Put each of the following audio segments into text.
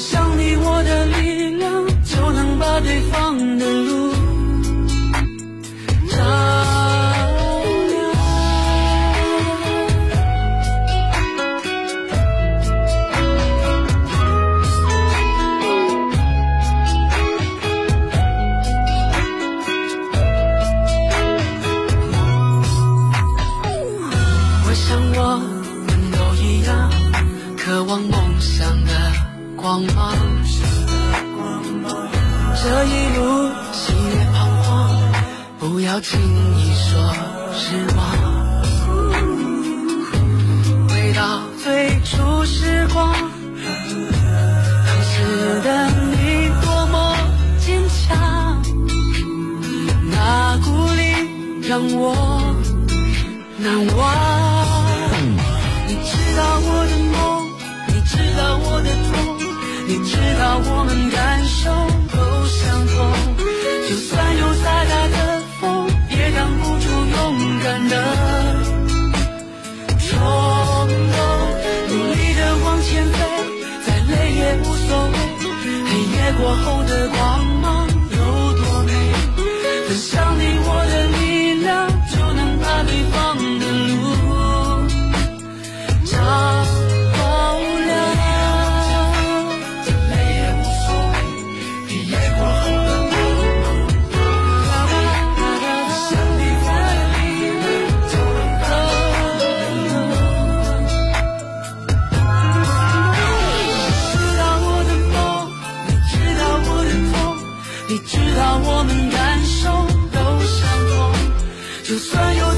想你，我的力量就能把对方的路。轻易说失望，回到最初时光。当时的你多么坚强，那鼓励让我。知道我们感受都相同就算有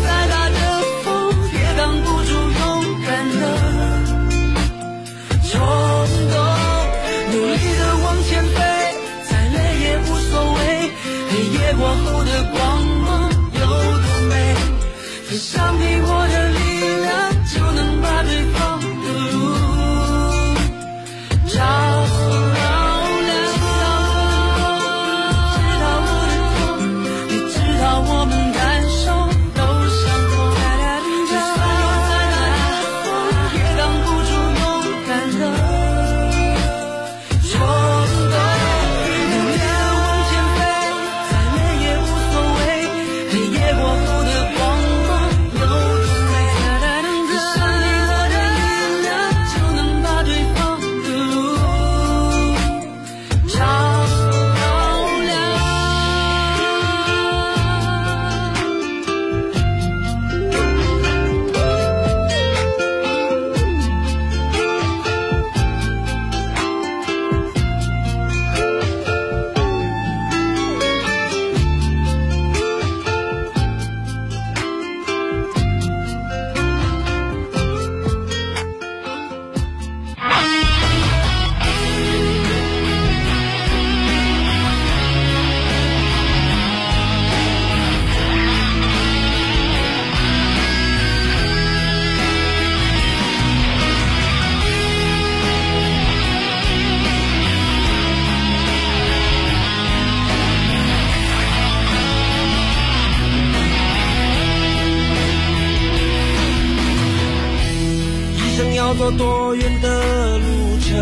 要走多远的路程，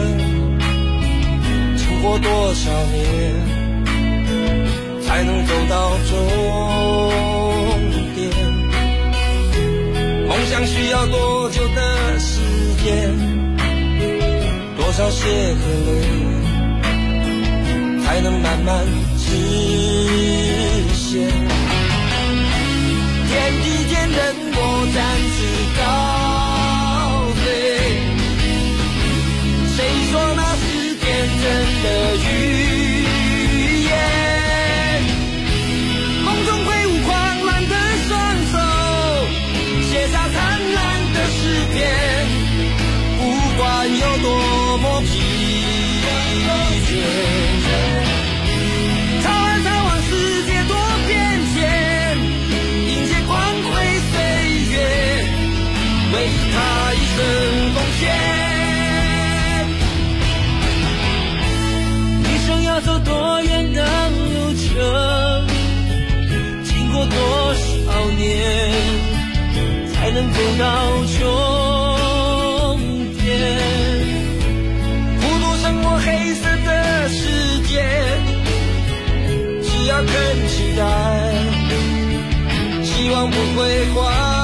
经过多少年，才能走到终点？梦想需要多久的时间？多少血和泪，才能慢慢实现？天地间，任我展翅高。的雨。走到终点？孤独胜过黑色的世界，只要肯期待，希望不会坏。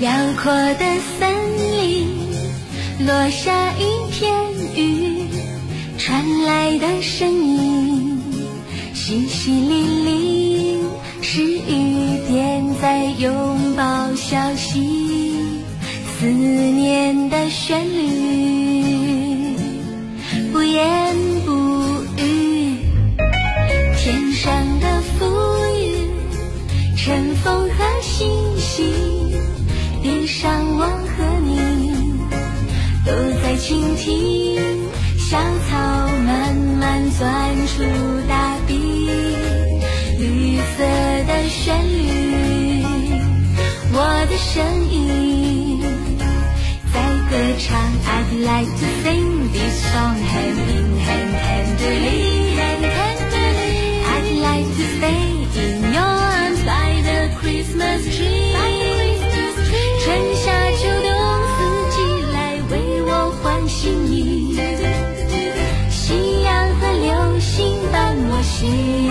辽阔的森林，落下一片雨，传来的声音淅淅沥沥，是雨点在拥抱消息，思念在倾听，小草慢慢钻出大地，绿色的旋律，我的声音在歌唱。I'd like to sing this song hand in hand, hand to hand. 心。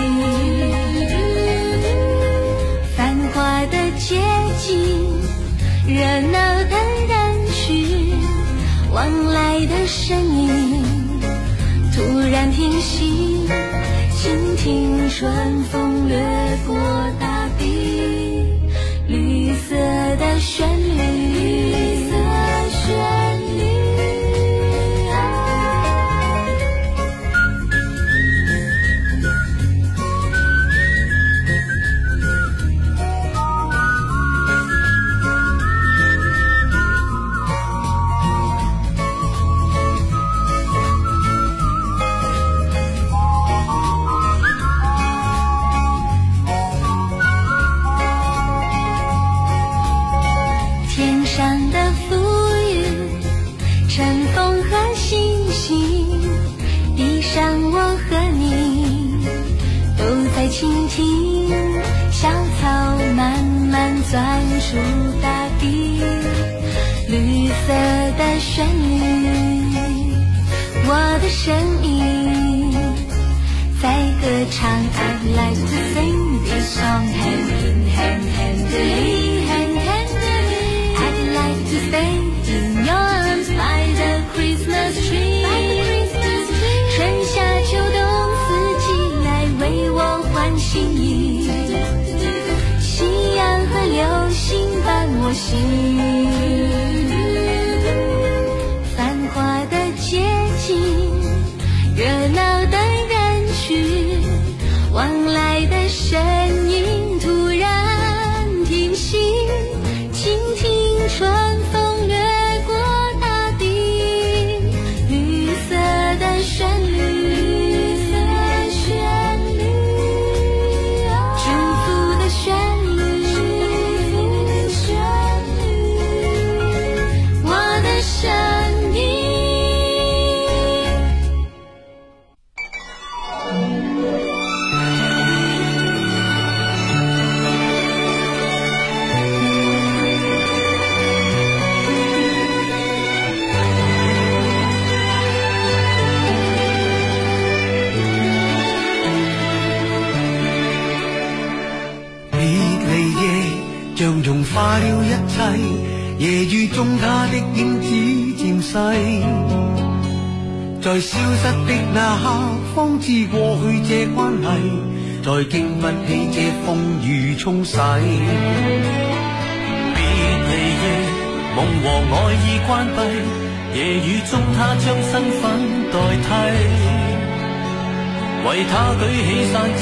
了一切，夜雨中他的影子渐逝在消失的那刻，方知过去这关系，再经不起这风雨冲洗。别离夜，梦和爱已关闭，夜雨中他将身份代替，为他举起伞子，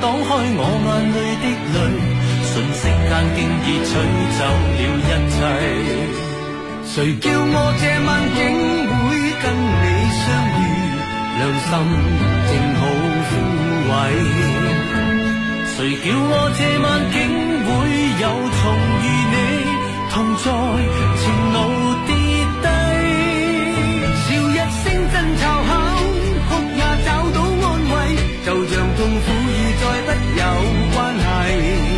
挡开我眼泪的泪，瞬息间竟已取走了一切。谁叫我这晚竟会跟你相遇，良心正好枯萎。谁叫我这晚竟会又重遇你，同在情路跌低。笑一声真嘲巧，哭也找到安慰，就像痛苦与再不有关系。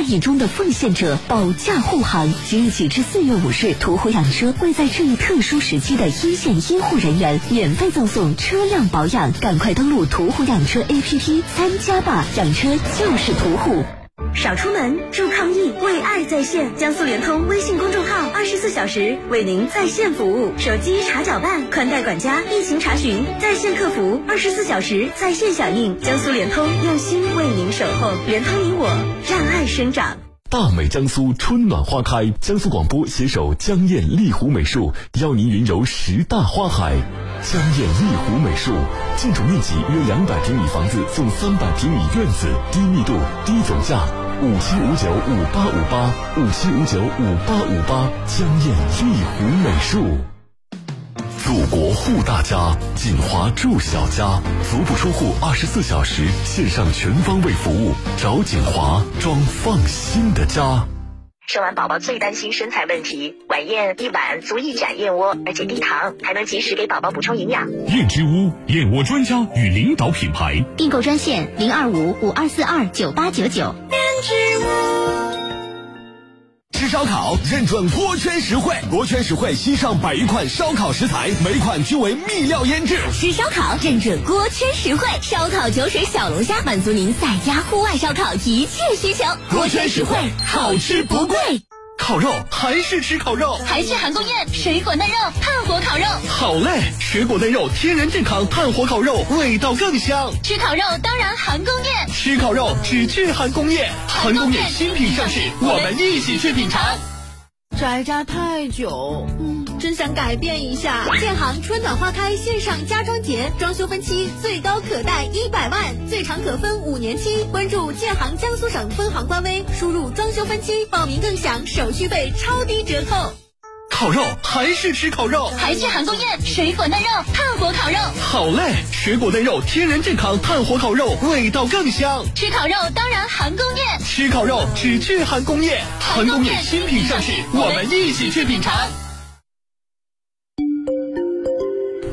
车为战役中的奉献者保驾护航。即日起至四月五日，途虎养车会在这一特殊时期的一线医护人员免费赠送车辆保养。赶快登录途虎养车 APP 参加吧！养车就是途虎。少出门，助抗疫，为爱在线。江苏联通微信公众号二十四小时为您在线服务，手机查缴办、宽带管家、疫情查询，在线客服二十四小时在线响应。江苏联通用心为您守候，联通你我，让爱生长。大美江苏春暖花开，江苏广播携手江燕丽湖美术，邀您云游十大花海。江燕丽湖美术，建筑面积约两百平米房子送三百平米院子，低密度、低总价，五七五九五八五八，五七五九五八五八。江燕丽湖美术。祖国护大家，锦华住小家，足不出户，二十四小时线上全方位服务，找锦华装放心的家。生完宝宝最担心身材问题，晚宴一碗足一盏燕窝，而且低糖，还能及时给宝宝补充营养。燕之屋燕窝专家与领导品牌，订购专线零二五五二四二九八九九。吃烧烤认准锅圈实惠，锅圈实惠新上百余款烧烤食材，每款均为秘料腌制。吃烧烤认准锅圈实惠，烧烤、酒水、小龙虾，满足您在家户外烧烤一切需求。锅圈实惠，好吃不贵。烤肉还是吃烤肉，还是韩宫宴水果嫩肉炭火烤肉。好嘞！水果嫩肉，天然健康，炭火烤肉味道更香。吃烤肉当然韩工宴，吃烤肉只去韩工宴，韩工宴新品上市，我们一起去品尝。宅家太久，嗯，真想改变一下。建行春暖花开线上家装节，装修分期最高可贷一百万，最长可分五年期。关注建行江苏省分行官微，输入装修分期报名更享手续费超低折扣。烤肉还是吃烤肉，还是韩宫宴水果嫩肉炭火烤肉。好嘞！水果嫩肉，天然健康，炭火烤肉味道更香。吃烤肉当然韩宫宴，吃烤肉只去韩工宴，韩工宴新品上市，我们一起去品尝。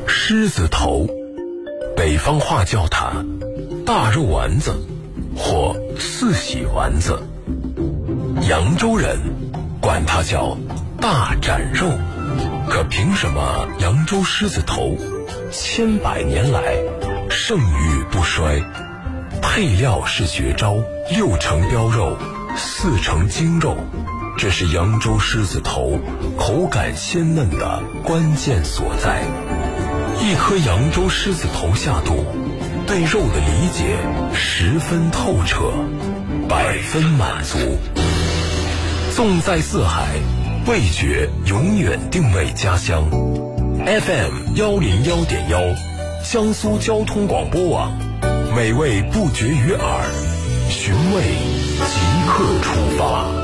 狮子头，北方话叫它大肉丸子或四喜丸子，扬州人管它叫大斩肉。可凭什么扬州狮子头千百年来盛誉不衰？配料是绝招，六成膘肉，四成精肉，这是扬州狮子头口感鲜嫩的关键所在。一颗扬州狮子头下肚，对肉的理解十分透彻，百分满足。纵在四海，味觉永远定位家乡。FM 幺零幺点幺，江苏交通广播网，美味不绝于耳，寻味即刻出发。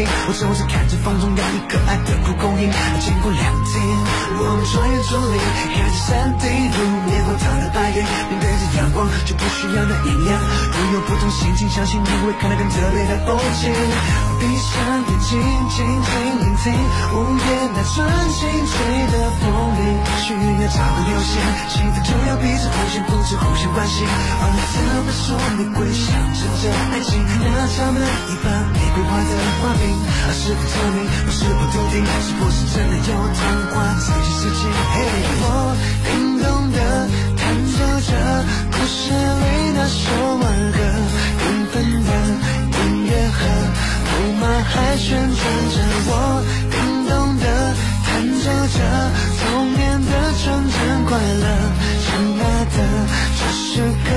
我总是看着风中摇曳可爱的蒲公英，经过两天，我们穿越竹林，看着山顶路面荒唐的白云，面对着阳光就不需要那阴凉，拥有不同心情，相信你会看到更特别的风景。闭上眼睛，静静聆听午夜那纯净吹的风铃，许愿找个流星，幸福就要彼此互相扶持，互相关心。而怎么说玫瑰象征着爱情？那插满一把玫瑰花的花瓶，而是否透明，或是否笃定，是不是真的有童话这些事情？嘿，我叮咚的弹奏着故事里那首儿歌，缤纷的音乐盒。木马还旋转着，我叮咚的弹奏着童年的纯真快乐，亲爱的。这歌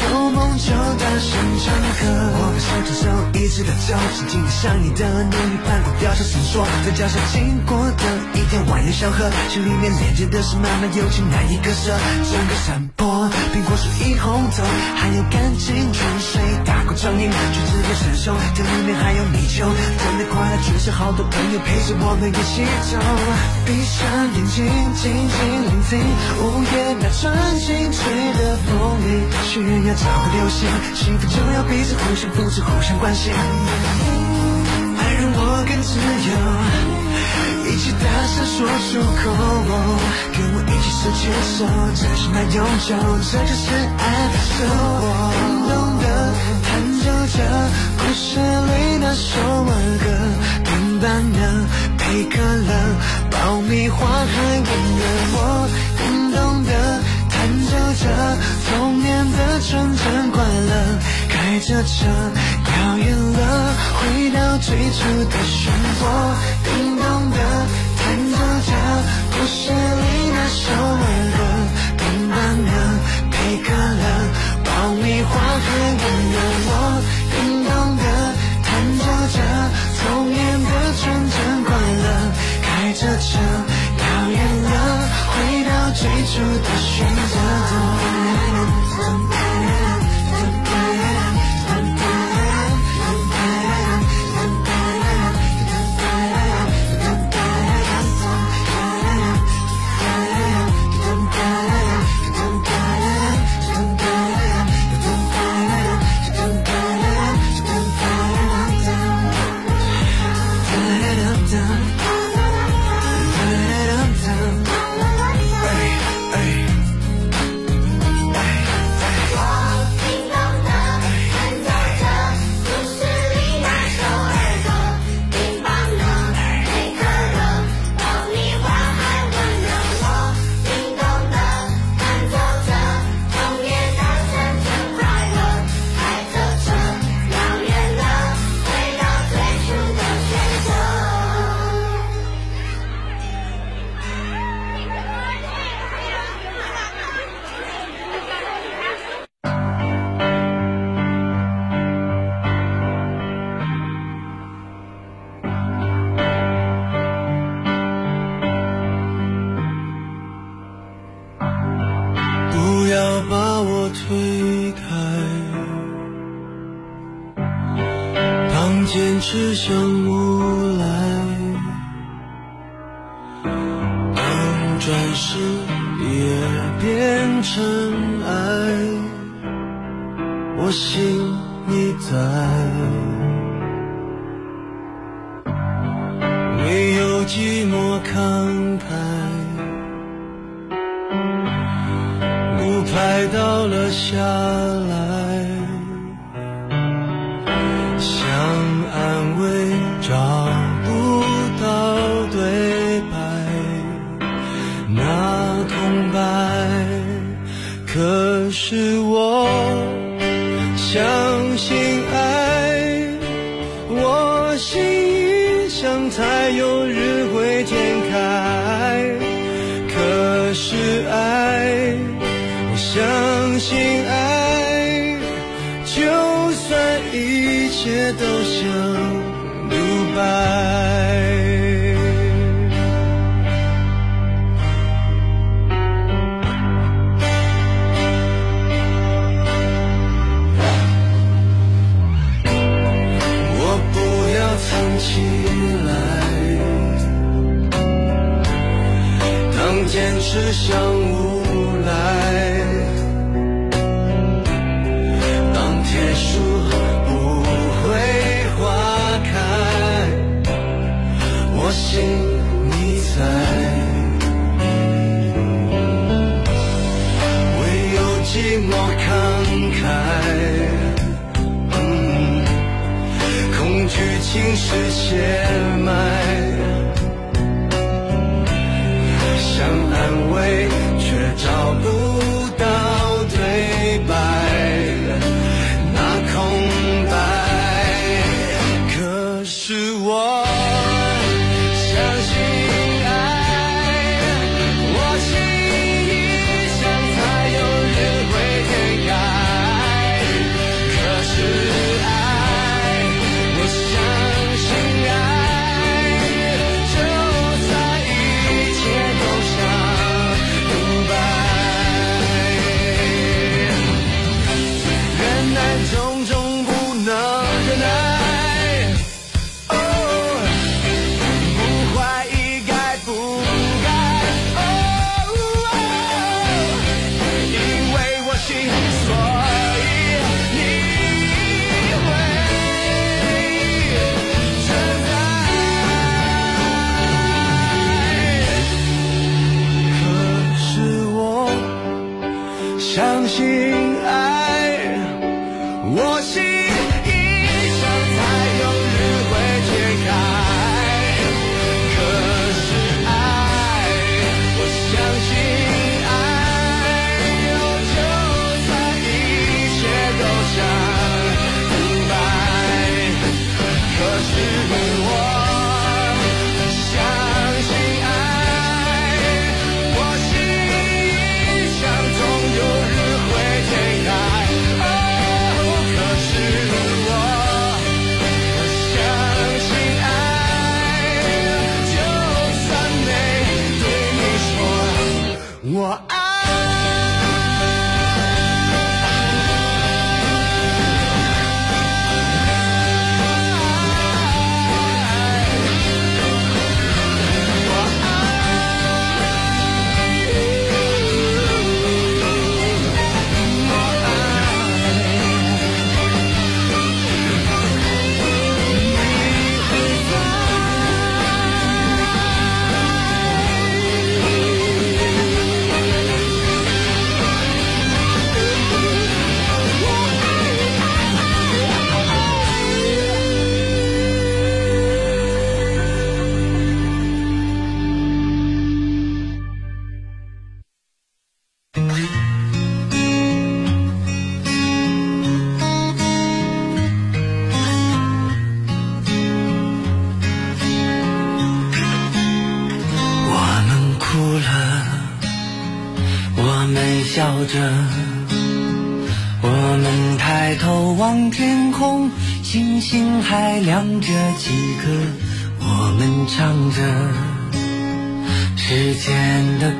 有梦就大声唱歌。我们手牵手一直到走，静静的想你的努力攀过吊桥闪烁，在脚下经过的一条蜿蜒小河，心里面连接的是满满友情难以割舍。整个山坡，苹果树一红透，还有干净泉水打过长影，橘子叶成熟，这里面还有泥鳅。真的快乐，全是好多朋友陪着我们一起走。闭上眼睛，静静聆听午夜那纯净吹的风。许愿要找个流星，幸福就要彼此互相扶持，互相关心。爱让我更自由，一起大声说出口，跟我一起手牵手，真心来永久，这就是爱。我懂得弹奏着故事里那首儿歌，冰棒的贝壳乐，爆米花还温热。着童年的纯真快乐，开着车遥远了，回到最初的漩涡。叮咚的弹奏着故事里那首儿歌，冰棒的贝壳乐，爆米花还温热。我叮咚的弹奏着童年的纯真快乐，开着车。最初的选择。要把我推开。当坚持像无来，当转身也变尘埃，我信你在。是写满。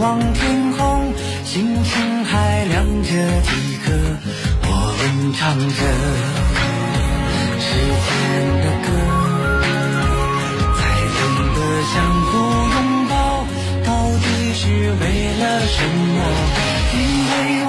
望天空，星星还亮着几颗。我们唱着时间的歌，才懂得相互拥抱，到底是为了什么？因为我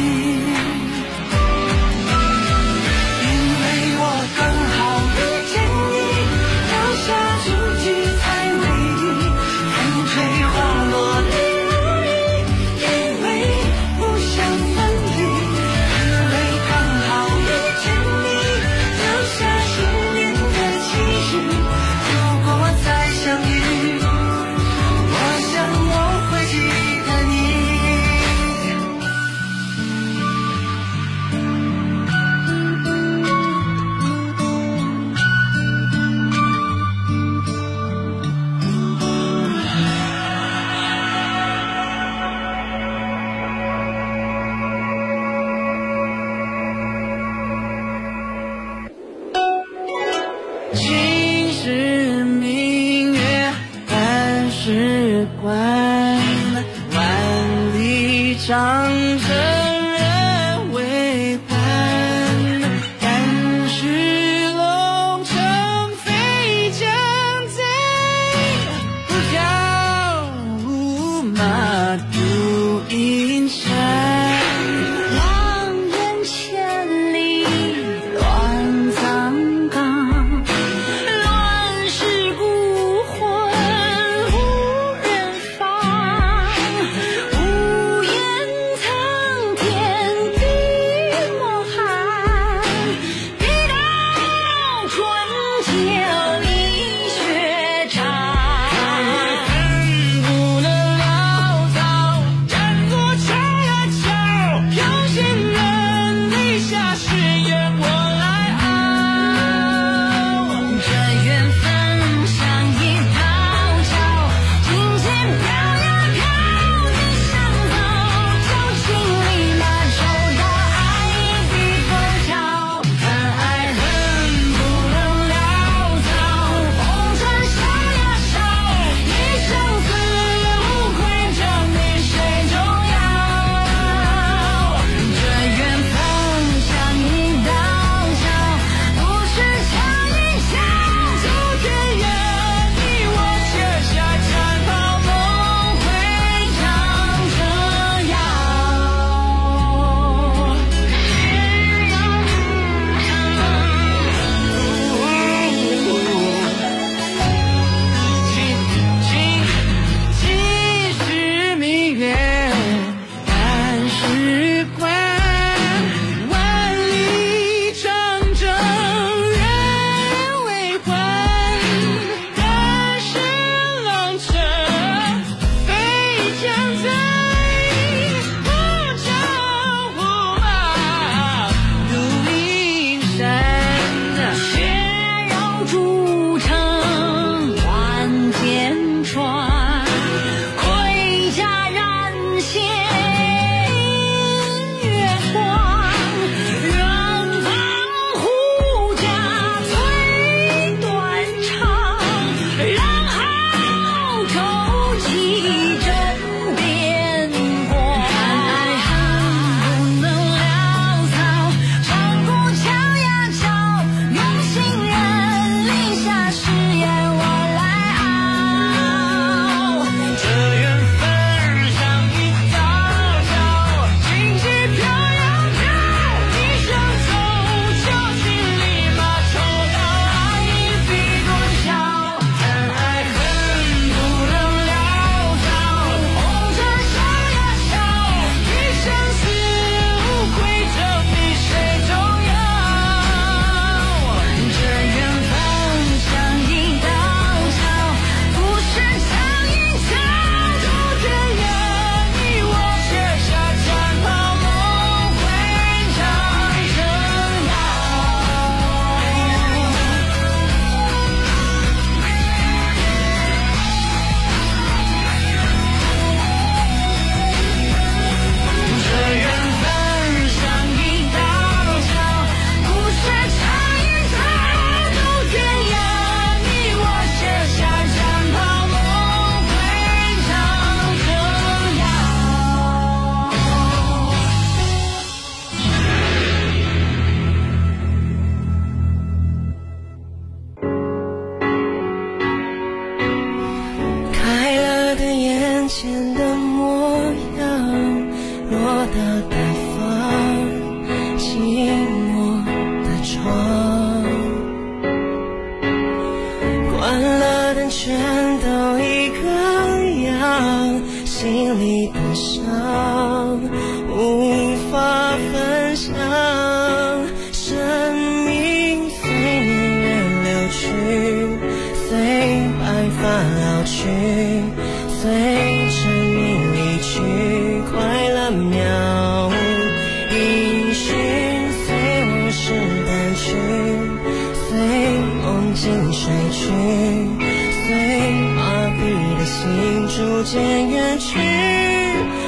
远去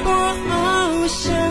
我好想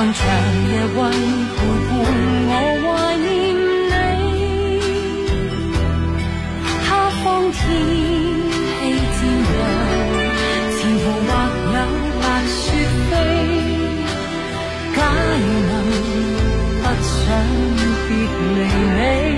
漫长夜为陪伴，我怀念你。他方天气渐凉，前途或有白雪飞。假如能，不想别离你。